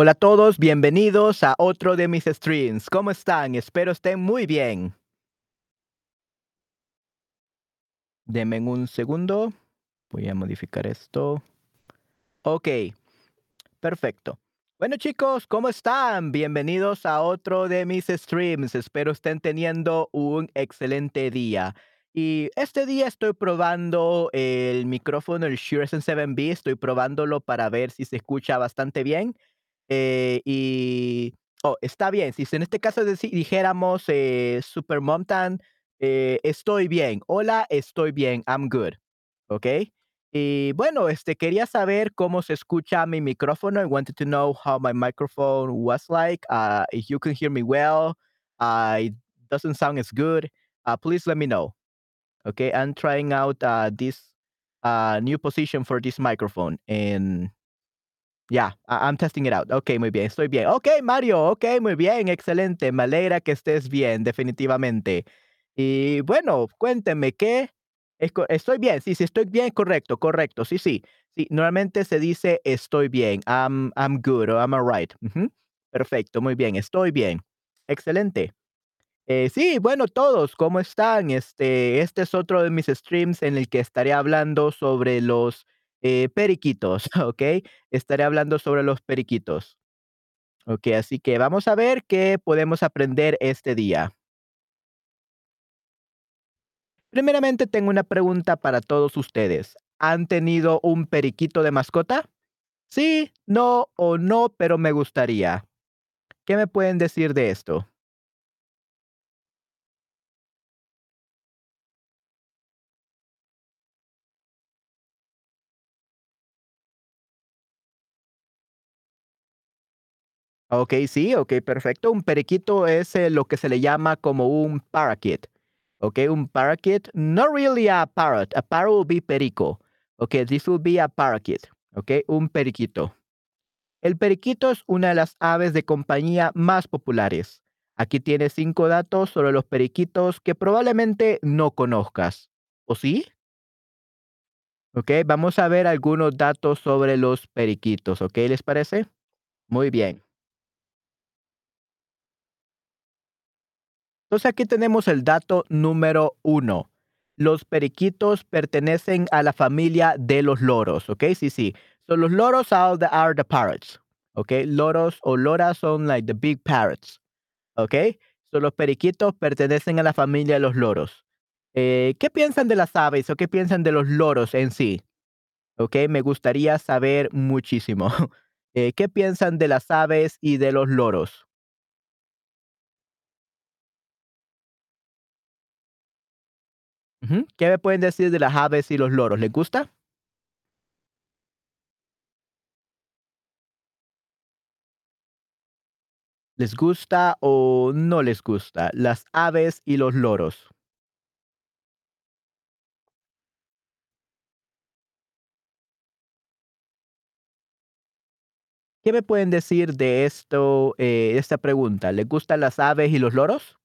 Hola a todos, bienvenidos a otro de mis streams. ¿Cómo están? Espero estén muy bien. Denme un segundo. Voy a modificar esto. Ok, perfecto. Bueno chicos, ¿cómo están? Bienvenidos a otro de mis streams. Espero estén teniendo un excelente día. Y este día estoy probando el micrófono, el Shure SM7B. Estoy probándolo para ver si se escucha bastante bien. Eh, y, oh, está bien. Si en este caso dijéramos eh, Super Montan, eh, estoy bien. Hola, estoy bien. I'm good. ¿Ok? Y bueno, este quería saber cómo se escucha mi micrófono. I wanted to know how my microphone was like. Uh, if you can hear me well, uh, it doesn't sound as good. Uh, please let me know. Okay, I'm trying out this new position for this microphone, and yeah, I- I'm testing it out. Ok, muy bien, estoy bien. Ok, Mario, ok, muy bien, excelente. Me alegra que estés bien, definitivamente. Y bueno, cuénteme, ¿qué? Estoy bien, sí, sí, estoy bien, correcto, correcto, sí, sí. Sí, normalmente se dice estoy bien, I'm, I'm good I'm alright. Ujú, Perfecto, muy bien, estoy bien. Excelente. Eh, sí, bueno, todos, ¿cómo están? Este, este es otro de mis streams en el que estaré hablando sobre los eh, periquitos, ¿ok? Estaré hablando sobre los periquitos. Ok, así que vamos a ver qué podemos aprender este día. Primeramente, tengo una pregunta para todos ustedes. ¿Han tenido un periquito de mascota? Sí, no o no, pero me gustaría. ¿Qué me pueden decir de esto? Ok, sí, ok, perfecto. Un periquito es eh, lo que se le llama como un parakeet. Ok, un parakeet, not really a parrot. A parrot will be perico. Ok, this will be a parakeet. Ok, un periquito. El periquito es una de las aves de compañía más populares. Aquí tienes cinco datos sobre los periquitos que probablemente no conozcas. ¿O sí? Ok, vamos a ver algunos datos sobre los periquitos. ¿Ok, les parece? Muy bien. Entonces aquí tenemos el dato número uno. Los periquitos pertenecen a la familia de los loros, ¿ok? Sí, sí. So los loros are the, are the parrots, ¿ok? Loros o loras son like the big parrots, ¿ok? So los periquitos pertenecen a la familia de los loros. Eh, ¿Qué piensan de las aves o qué piensan de los loros en sí? ¿Ok? Me gustaría saber muchísimo. Eh, ¿Qué piensan de las aves y de los loros? ¿Qué me pueden decir de las aves y los loros? ¿Les gusta? ¿Les gusta o no les gusta? Las aves y los loros. ¿Qué me pueden decir de esto, eh, esta pregunta? ¿Les gustan las aves y los loros?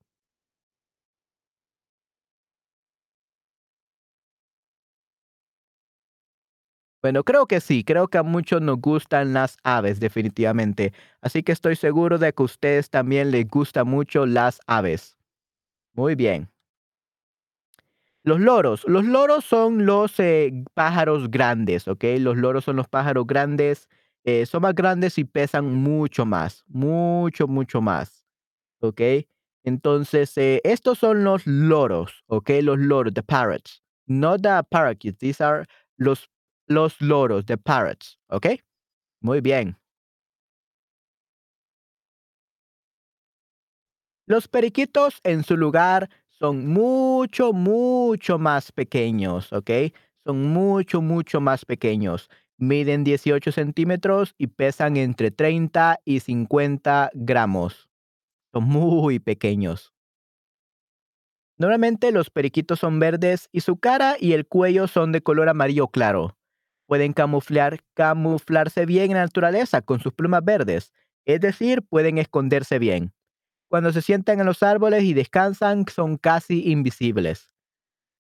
Bueno, creo que sí, creo que a muchos nos gustan las aves, definitivamente. Así que estoy seguro de que a ustedes también les gustan mucho las aves. Muy bien. Los loros. Los loros son los eh, pájaros grandes, ¿ok? Los loros son los pájaros grandes. eh, son más grandes y pesan mucho más, mucho, mucho más. ¿ok? Entonces, eh, estos son los loros, ¿ok? Los loros, the parrots. Not the parakeets, these are los, los loros, the parrots, ¿ok? Muy bien. Los periquitos en su lugar son mucho, mucho más pequeños, ¿ok? Son mucho, mucho más pequeños. Miden 18 centímetros y pesan entre 30 y 50 gramos. Son muy pequeños. Normalmente los periquitos son verdes y su cara y el cuello son de color amarillo claro. Pueden camuflar, camuflarse bien en la naturaleza con sus plumas verdes, es decir, pueden esconderse bien. Cuando se sientan en los árboles y descansan, son casi invisibles.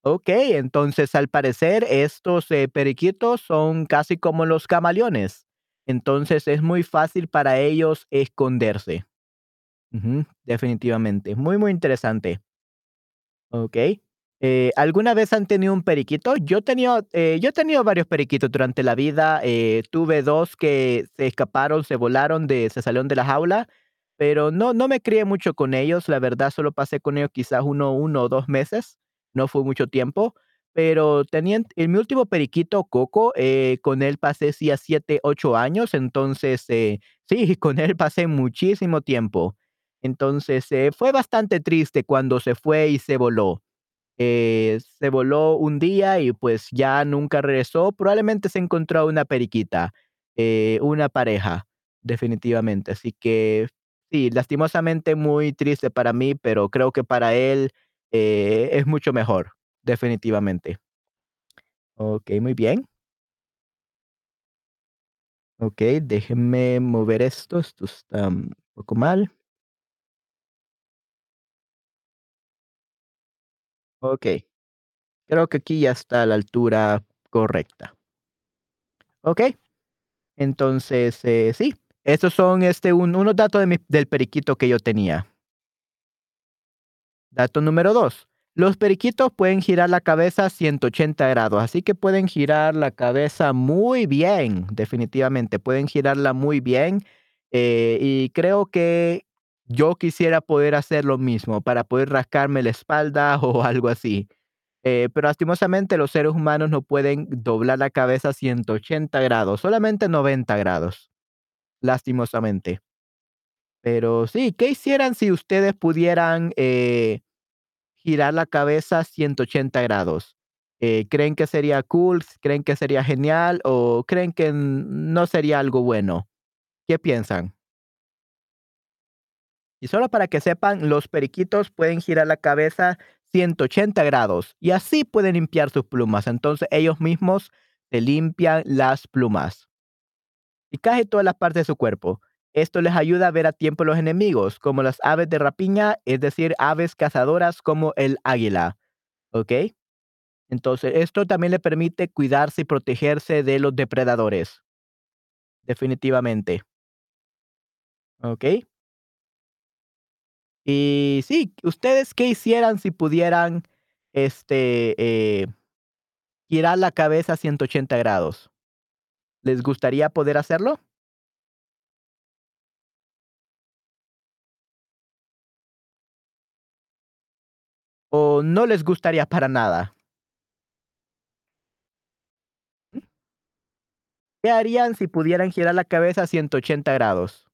Ok, entonces al parecer estos eh, periquitos son casi como los camaleones. entonces es muy fácil para ellos esconderse. Definitivamente. Muy, muy interesante. Okey. Eh, ¿alguna vez han tenido un periquito? Yo tenido, eh, yo he tenido varios periquitos durante la vida, eh, tuve 2 que se escaparon, se volaron de se salieron de la jaula, pero no no me crié mucho con ellos, la verdad, solo pasé con ellos quizás uno uno o 2 meses, no fue mucho tiempo, pero tenían en mi último periquito, Coco, eh, con él pasé sí a 7, 8 años, entonces, sí, con él pasé muchísimo tiempo. Entonces, fue bastante triste cuando se fue y se voló. Eh, se voló un día y, pues, ya nunca regresó. Probablemente se encontró una periquita, eh, una pareja, definitivamente. Así que sí, lastimosamente muy triste para mí, pero creo que para él, eh, es mucho mejor, definitivamente. Okey, muy bien. Okey, déjenme mover esto, esto está un poco mal. Okey, creo que aquí ya está a la altura correcta. Okey. Entonces, eh, sí, esos son, este, un unos datos del periquito que yo tenía. Dato número 2, los periquitos pueden girar la cabeza 180 grados, así que pueden girar la cabeza muy bien, definitivamente, pueden girarla muy bien, eh, y creo que yo quisiera poder hacer lo mismo para poder rascarme la espalda o algo así, eh, pero lastimosamente los seres humanos no pueden doblar la cabeza 180 grados, solamente 90 grados, lastimosamente. Pero sí, ¿qué hicieran si ustedes pudieran, eh, girar la cabeza 180 grados? Eh, ¿creen que sería cool, creen que sería genial o creen que no sería algo bueno? ¿Qué piensan? Y solo para que sepan, los periquitos pueden girar la cabeza 180 grados y así pueden limpiar sus plumas. Entonces, ellos mismos se limpian las plumas. Y casi todas las partes de su cuerpo. Esto les ayuda a ver a tiempo los enemigos, como las aves de rapiña, es decir, aves cazadoras como el águila, ¿okey? Entonces, esto también le permite cuidarse y protegerse de los depredadores. Definitivamente. Okey. Y sí, ¿ustedes qué hicieran si pudieran, este, eh, girar la cabeza 180 grados? ¿Les gustaría poder hacerlo? ¿O no les gustaría para nada? ¿Qué harían si pudieran girar la cabeza 180 grados?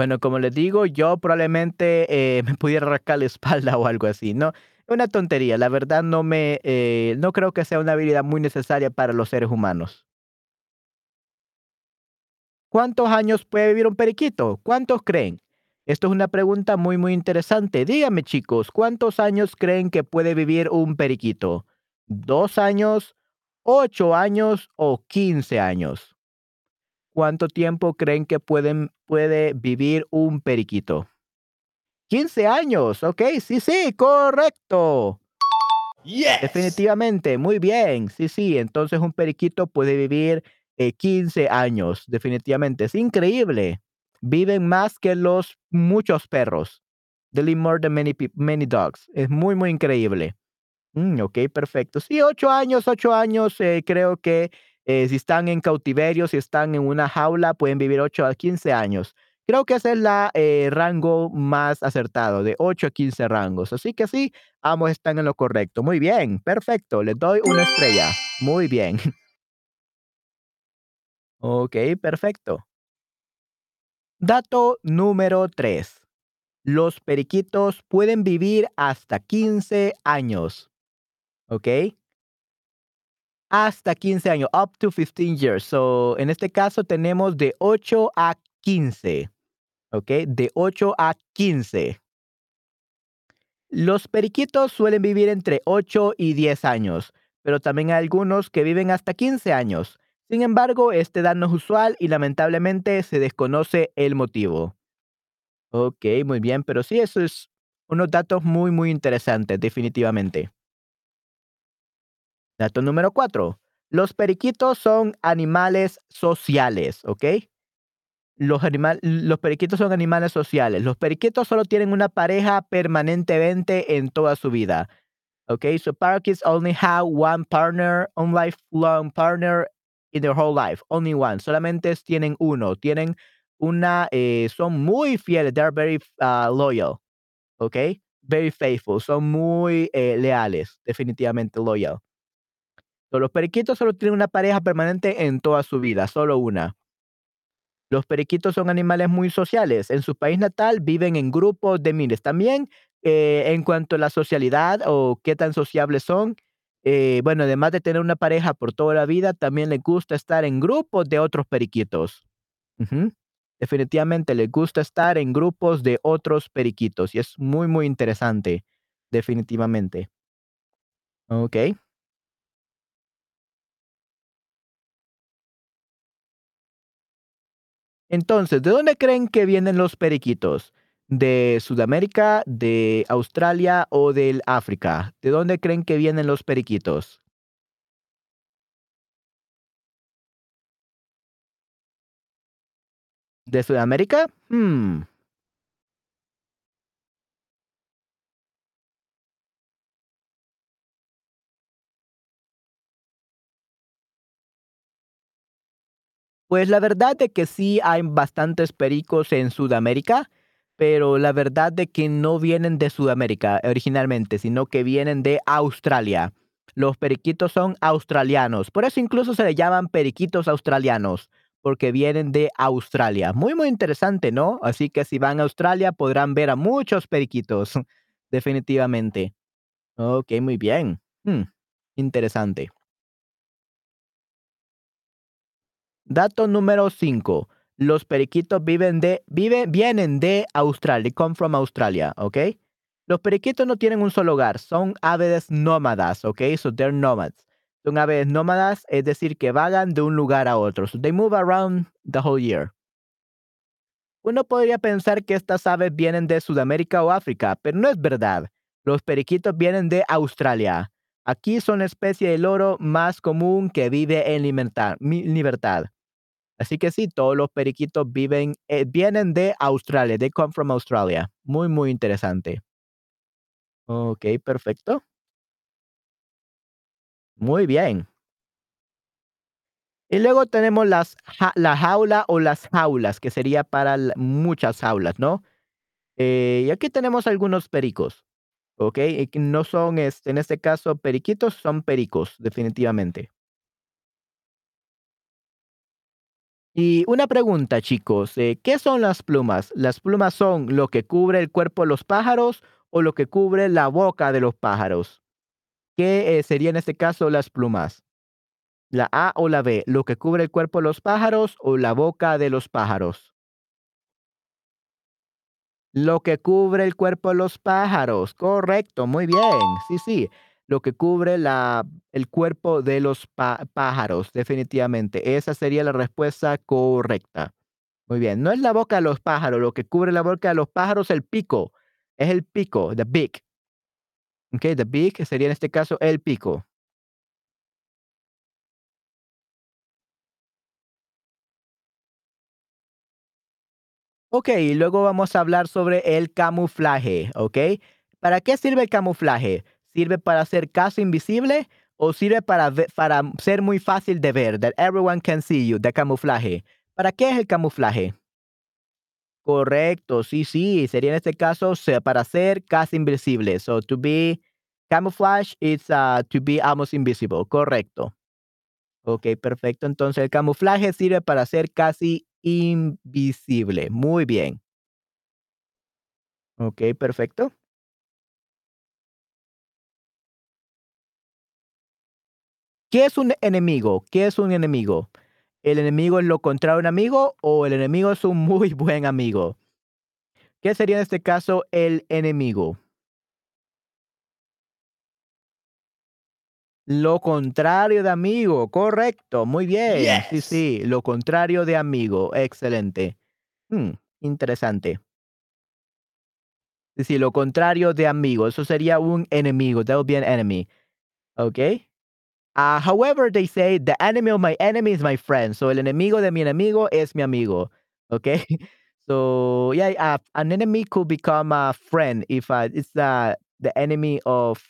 Bueno, como les digo, yo probablemente, eh, me pudiera rascar la espalda o algo así, ¿no? Una tontería, la verdad no me, eh, no creo que sea una habilidad muy necesaria para los seres humanos. ¿Cuántos años puede vivir un periquito? ¿Cuántos creen? Esto es una pregunta muy, muy interesante. Díganme, chicos, ¿cuántos años creen que puede vivir un periquito? ¿2 años, 8 años o 15 años? ¿Cuánto tiempo creen que pueden puede vivir un periquito? 15 años, okey, sí, sí, correcto. Yes. Definitivamente, muy bien. Sí, sí, entonces un periquito puede vivir, eh, 15 años, definitivamente, es increíble. Viven más que los muchos perros. They live more than many many dogs. Es muy, muy increíble. Mm, okey, perfecto. Sí, 8 años 8 años, eh, creo que, eh, si están en cautiverio, si están en una jaula, pueden vivir 8 a 15 años. Creo que ese es la, eh, rango más acertado, de 8 a 15 rangos. Así que sí, ambos están en lo correcto. Muy bien, perfecto, les doy una estrella. Muy bien. Okey, perfecto. Dato número 3, los periquitos pueden vivir hasta 15 años, ¿okey? Hasta 15 años, up to 15 years. So, en este caso tenemos de 8 a 15, ¿okey? De 8 a 15. Los periquitos suelen vivir entre 8 y 10 años, pero también hay algunos que viven hasta 15 años. Sin embargo, este edad no es usual y lamentablemente se desconoce el motivo. Ok, muy bien, pero sí, eso es unos datos muy, muy interesantes, definitivamente. Dato número 4. Los periquitos son animales sociales, ¿ok? Los, los periquitos son animales sociales. Los periquitos solo tienen una pareja permanentemente en toda su vida. Okay, so parakeets only have one partner, one lifelong partner in their whole life. Only one. Solamente tienen uno. Tienen una, eh, son muy fieles. They're very uh, loyal. Okay, very faithful. Son muy eh, leales. Definitivamente loyal. Los periquitos solo tienen una pareja permanente en toda su vida. Solo una. Los periquitos son animales muy sociales. En su país natal viven en grupos de miles. También eh, en cuanto a la socialidad o qué tan sociables son, eh, bueno, además de tener una pareja por toda la vida, también les gusta estar en grupos de otros periquitos. Definitivamente les gusta estar en grupos de otros periquitos y es muy, muy interesante, definitivamente. Ok. Entonces, ¿de dónde creen que vienen los periquitos? ¿De Sudamérica, de Australia o del África? ¿De dónde creen que vienen los periquitos? ¿De Sudamérica? Hmm. Pues la verdad de que sí hay bastantes pericos en Sudamérica, pero la verdad de que no vienen de Sudamérica originalmente, sino que vienen de Australia. Los periquitos son australianos, por eso incluso se le llaman periquitos australianos, porque vienen de Australia. Muy, muy interesante, ¿no? Así que si van a Australia podrán ver a muchos periquitos, definitivamente. Ok, muy bien. Hmm, interesante. Dato número 5. Los periquitos vienen de Australia, come from Australia, ¿ok? Los periquitos no tienen un solo hogar, son aves nómadas, ¿ok? So they're nomads. Son aves nómadas, es decir, que vagan de un lugar a otro. They move around the whole year. Uno podría pensar que estas aves vienen de Sudamérica o África, pero no es verdad. Los periquitos vienen de Australia. Aquí son la especie de loro más común que vive en libertad. Así que sí, todos los periquitos viven, eh, vienen de Australia, they come from Australia. Muy, muy interesante. Ok, perfecto. Muy bien. Y luego tenemos las, la jaula o las jaulas, que sería para muchas jaulas, ¿no? Eh, y aquí tenemos algunos pericos, ¿ok? No son, este, en este caso, periquitos, son pericos, definitivamente. Y una pregunta, chicos, eh, ¿qué son las plumas? ¿Las plumas son lo que cubre el cuerpo de los pájaros o lo que cubre la boca de los pájaros? ¿Qué eh, sería en este caso las plumas? ¿La A o la B? ¿Lo que cubre el cuerpo de los pájaros o la boca de los pájaros? Lo que cubre el cuerpo de los pájaros. Correcto, muy bien. Sí, sí lo que cubre la, el cuerpo de los pájaros, definitivamente. Esa sería la respuesta correcta. Muy bien, no es la boca de los pájaros, lo que cubre la boca de los pájaros es el pico, es el pico, the beak. Ok, the beak sería en este caso el pico. Ok, luego vamos a hablar sobre el camuflaje, ¿ok? ¿Para qué sirve el camuflaje? ¿Sirve para ser casi invisible o sirve para, para ser muy fácil de ver? That everyone can see you, de camuflaje. ¿Para qué es el camuflaje? Correcto, sí, sí. Sería en este caso para ser casi invisible. So to be camouflage is uh, to be almost invisible. Correcto. Ok, perfecto. Entonces el camuflaje sirve para ser casi invisible. Muy bien. Ok, perfecto. ¿Qué es un enemigo? ¿Qué es un enemigo? ¿El enemigo es lo contrario a un amigo o el enemigo es un muy buen amigo? ¿Qué sería en este caso el enemigo? Lo contrario de amigo, correcto, muy bien. Sí, Yes. sí, lo contrario de amigo, excelente. Mm, interesante. Sí, sí, lo contrario de amigo, eso sería un enemigo, that would be an enemy, ¿ok? Ah, however, they say the enemy of my enemy is my friend. So el enemigo de mi enemigo es mi amigo. Okay. So yeah, an enemy could become a friend if uh, it's uh, the enemy of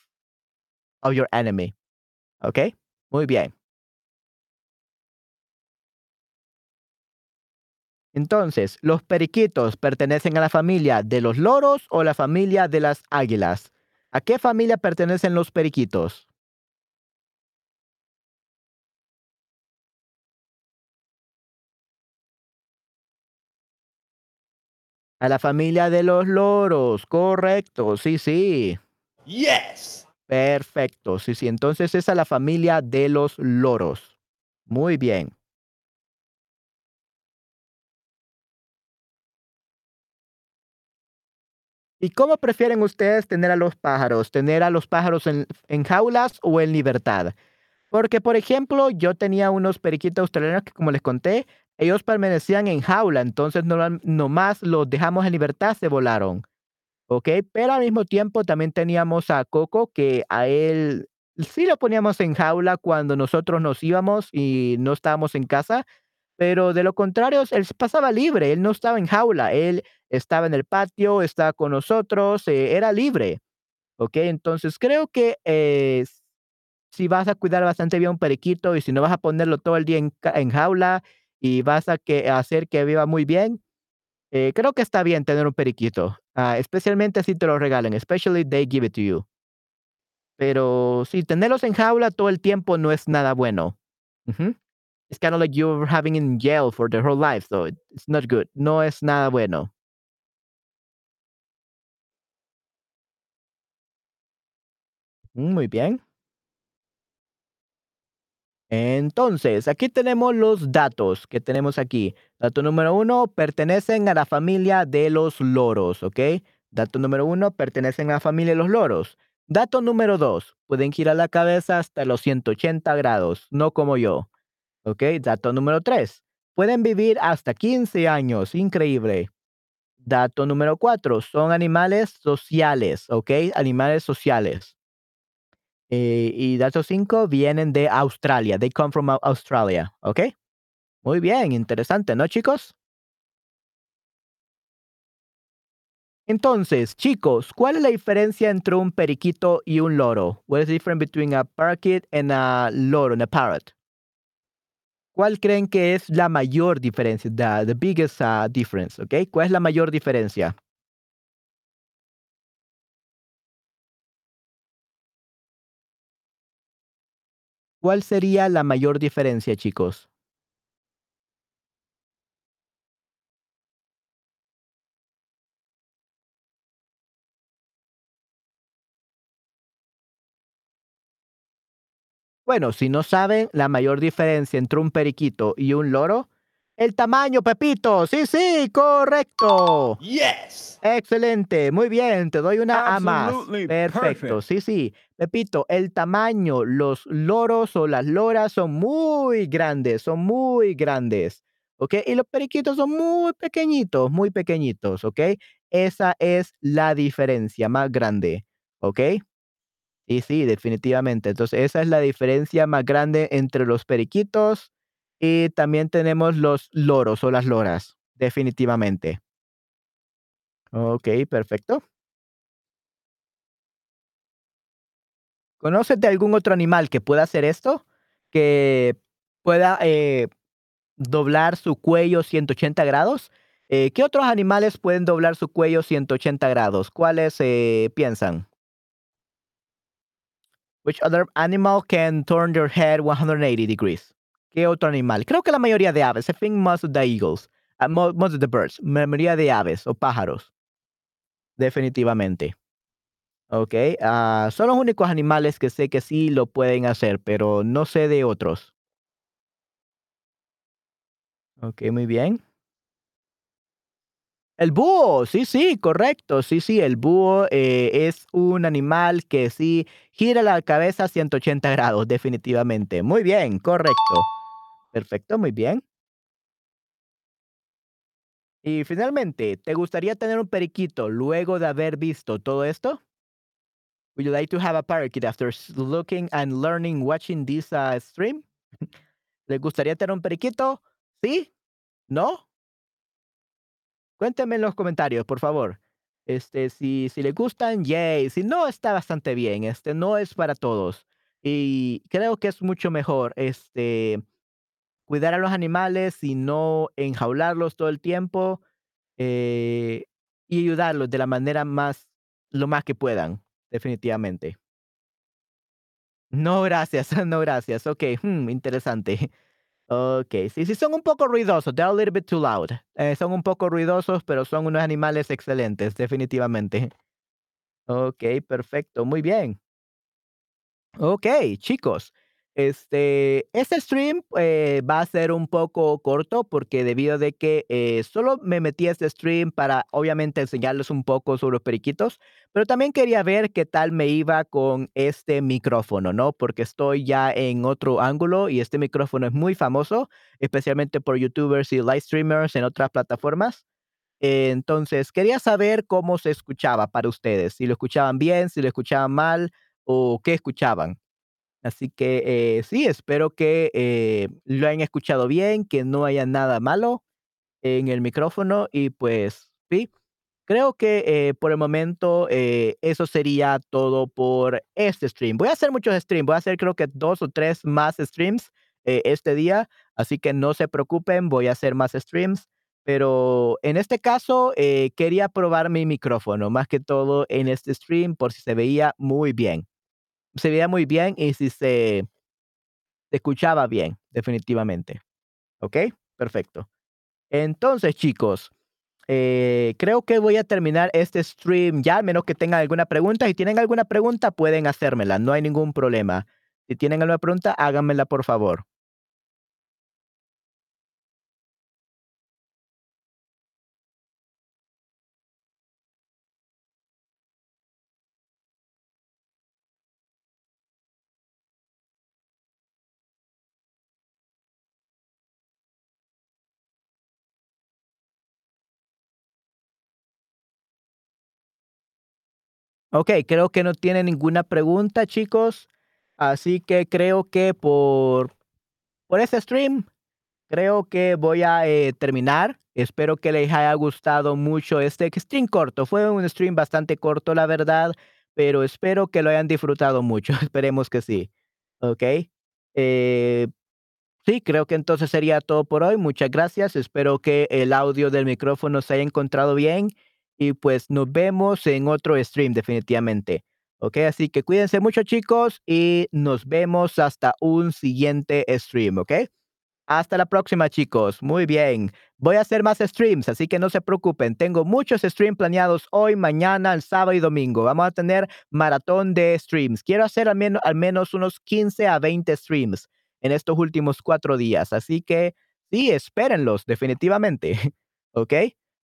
of your enemy. Okay. Muy bien. Entonces, ¿los periquitos pertenecen a la familia de los loros o la familia de las águilas? ¿A qué familia pertenecen los periquitos? A la familia de los loros, correcto, sí, sí. Yes. Perfecto, sí, sí. Entonces es a la familia de los loros. Muy bien. ¿Y cómo prefieren ustedes tener a los pájaros? ¿Tener a los pájaros en, en jaulas o en libertad? Porque, por ejemplo, yo tenía unos periquitos australianos que, como les conté, ellos permanecían en jaula, entonces no, nomás los dejamos en libertad, se volaron. ¿ok? Pero al mismo tiempo también teníamos a Coco, que a él sí lo poníamos en jaula cuando nosotros nos íbamos y no estábamos en casa, pero de lo contrario, él pasaba libre, él no estaba en jaula, él estaba en el patio, estaba con nosotros, eh, era libre, ¿ok? Entonces creo que eh, si vas a cuidar bastante bien un periquito y si no vas a ponerlo todo el día en, en jaula y vas a que, hacer que viva muy bien, eh, creo que está bien tener un periquito, ah, especialmente si te lo regalan, especially they give it to you. Pero sí, tenerlos en jaula todo el tiempo no es nada bueno. Ujú. It's kind of like you're having in jail for their whole life, so it- it's not good. No es nada bueno. Mm, Muy bien. Entonces, aquí tenemos los datos que tenemos aquí. Dato número uno, pertenecen a la familia de los loros, ¿ok? Dato número uno, pertenecen a la familia de los loros. Dato número dos, pueden girar la cabeza hasta los 180 grados, no como yo, ¿ok? Dato número tres, pueden vivir hasta 15 años, increíble. Dato número cuatro, son animales sociales, ¿ok? Animales sociales. Eh, y datos 5 vienen de Australia. They come from Au- Australia. ¿Ok? Muy bien, interesante, ¿no, chicos? Entonces, chicos, ¿cuál es la diferencia entre un periquito y un loro? What is the difference between a parakeet and a loro, a parrot? ¿Cuál creen que es la mayor diferencia? The, the biggest uh, difference, ¿ok? ¿Cuál es la mayor diferencia? ¿Cuál sería la mayor diferencia, chicos? Bueno, si no saben la mayor diferencia entre un periquito y un loro, el tamaño, Pepito. Sí, sí, correcto. Yes. Excelente, muy bien, te doy una A más. Perfecto, perfect. sí, sí. Pepito, el tamaño, los loros o las loras son muy grandes, son muy grandes, ¿ok? Y los periquitos son muy pequeñitos, muy pequeñitos, ¿ok? Esa es la diferencia más grande, ¿ok? Sí, sí, definitivamente. Entonces, esa es la diferencia más grande entre los periquitos y también tenemos los loros o las loras, definitivamente. Ok, perfecto. ¿Conoces de algún otro animal que pueda hacer esto? Que pueda eh, doblar su cuello 180 grados. Eh, ¿Qué otros animales pueden doblar su cuello 180 grados? ¿Cuáles eh, piensan? Which other animal can turn their head 180 degrees? ¿Qué otro animal? Creo que la mayoría de aves. I think most of the eagles. uh, mo- most of the birds. La mayoría de aves o pájaros. Definitivamente. Ok. ah, son los únicos animales que sé que sí lo pueden hacer, pero no sé de otros. Ok, muy bien. El búho, sí, sí, correcto. Sí, sí, el búho eh, es un animal que sí gira la cabeza a 180 grados, definitivamente. Muy bien, correcto. Perfecto, muy bien. Y finalmente, ¿te gustaría tener un periquito luego de haber visto todo esto? Would you like to have a parakeet after looking and learning watching this uh, stream? ¿Les gustaría tener un periquito? ¿Sí? ¿No? Cuéntenme en los comentarios, por favor. Este, si, si les gustan, yay. Si no, está bastante bien. Este no es para todos. Y creo que es mucho mejor este, cuidar a los animales y no enjaularlos todo el tiempo eh, y ayudarlos de la manera más, lo más que puedan, definitivamente. No, gracias, no, gracias. Ok, hmm, interesante. Ok, sí, sí, son un poco ruidosos. They're a little bit too loud. Eh, son un poco ruidosos, pero son unos animales excelentes, definitivamente. Ok, perfecto, muy bien. Ok, chicos, este, este stream eh, va a ser un poco corto porque debido de que eh, solo me metí este stream para obviamente enseñarles un poco sobre los periquitos, pero también quería ver qué tal me iba con este micrófono, ¿no? Porque estoy ya en otro ángulo y este micrófono es muy famoso, especialmente por youtubers y live streamers en otras plataformas. Entonces, quería saber cómo se escuchaba para ustedes, si lo escuchaban bien, si lo escuchaban mal o qué escuchaban. Así que eh, sí, espero que eh, lo hayan escuchado bien, que no haya nada malo en el micrófono y pues sí, creo que eh, por el momento eso sería todo por este stream. Voy a hacer muchos streams, voy a hacer creo que dos o tres más streams este día, así que no se preocupen, voy a hacer más streams. Pero en este caso quería probar mi micrófono, más que todo en este stream, por si se veía muy bien se veía muy bien y si se se escuchaba bien, definitivamente, ¿ok? Perfecto. Entonces, chicos, eh, creo que voy a terminar este stream ya, menos que tengan alguna pregunta. Si tienen alguna pregunta, pueden hacérmela, no hay ningún problema. Si tienen alguna pregunta, háganmela, por favor. Ok, creo que no tiene ninguna pregunta, chicos. Así que creo que por, por este stream Creo que voy a eh, terminar. Espero que les haya gustado mucho este stream corto. Fue un stream bastante corto, la verdad, pero espero que lo hayan disfrutado mucho. Esperemos que sí. ¿Ok? Eh, sí, creo que entonces sería todo por hoy. Muchas gracias. Espero que el audio del micrófono se haya encontrado bien y pues nos vemos en otro stream definitivamente. ¿Ok? Así que cuídense mucho chicos y nos vemos hasta un siguiente stream. ¿Ok? Hasta la próxima, chicos. Muy bien. Voy a hacer más streams, así que no se preocupen. Tengo muchos streams planeados hoy, mañana, el sábado y domingo. Vamos a tener maratón de streams. Quiero hacer al menos, al menos unos 15 a 20 streams en estos últimos cuatro días. Así que sí, espérenlos, definitivamente. ¿Ok?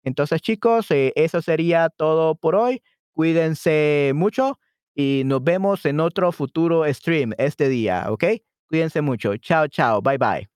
Entonces, chicos, eh, eso sería todo por hoy. Cuídense mucho y nos vemos en otro futuro stream este día. ¿Ok? Cuídense mucho. Chao, chao. Bye, bye.